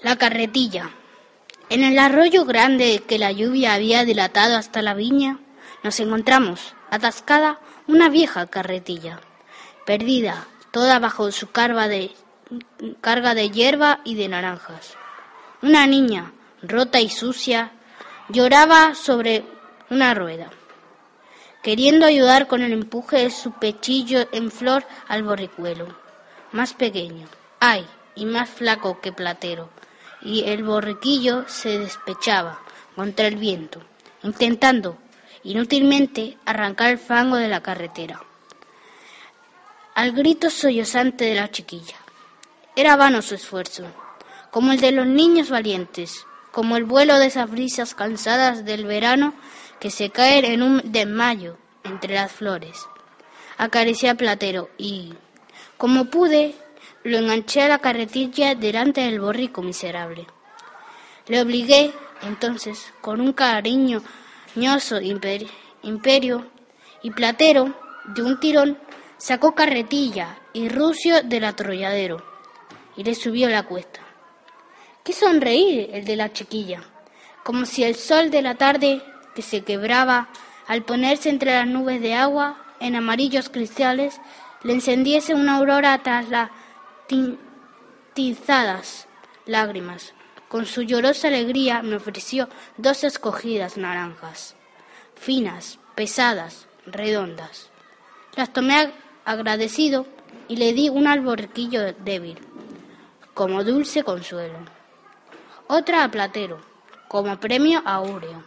La carretilla. En el arroyo grande que la lluvia había dilatado hasta la viña, nos encontramos, atascada, una vieja carretilla, perdida, toda bajo su carga de, carga hierba y de naranjas. Una niña, rota y sucia, lloraba sobre una rueda, queriendo ayudar con el empuje de su pechillo en flor al borricuelo, más pequeño, ay, y más flaco que platero y el borriquillo se despechaba contra el viento, intentando inútilmente arrancar el fango de la carretera. Al grito sollozante de la chiquilla. Era vano su esfuerzo, como el de los niños valientes, como el vuelo de esas brisas cansadas del verano que se caen en un desmayo entre las flores. Acaricié a Platero y, como pude, lo enganché a la carretilla delante del borrico miserable. Le obligué, entonces, con un cariñoso imperio, y platero, de un tirón, sacó carretilla y rucio del atrolladero y le subió la cuesta. Qué sonreír el de la chiquilla, como si el sol de la tarde que se quebraba al ponerse entre las nubes de agua en amarillos cristales le encendiese una aurora tras la tizadas lágrimas. Con su llorosa alegría me ofreció dos escogidas naranjas, finas, pesadas, redondas. Las tomé agradecido y le di un alborquillo débil, como dulce consuelo. Otra a Platero, como premio Aureo.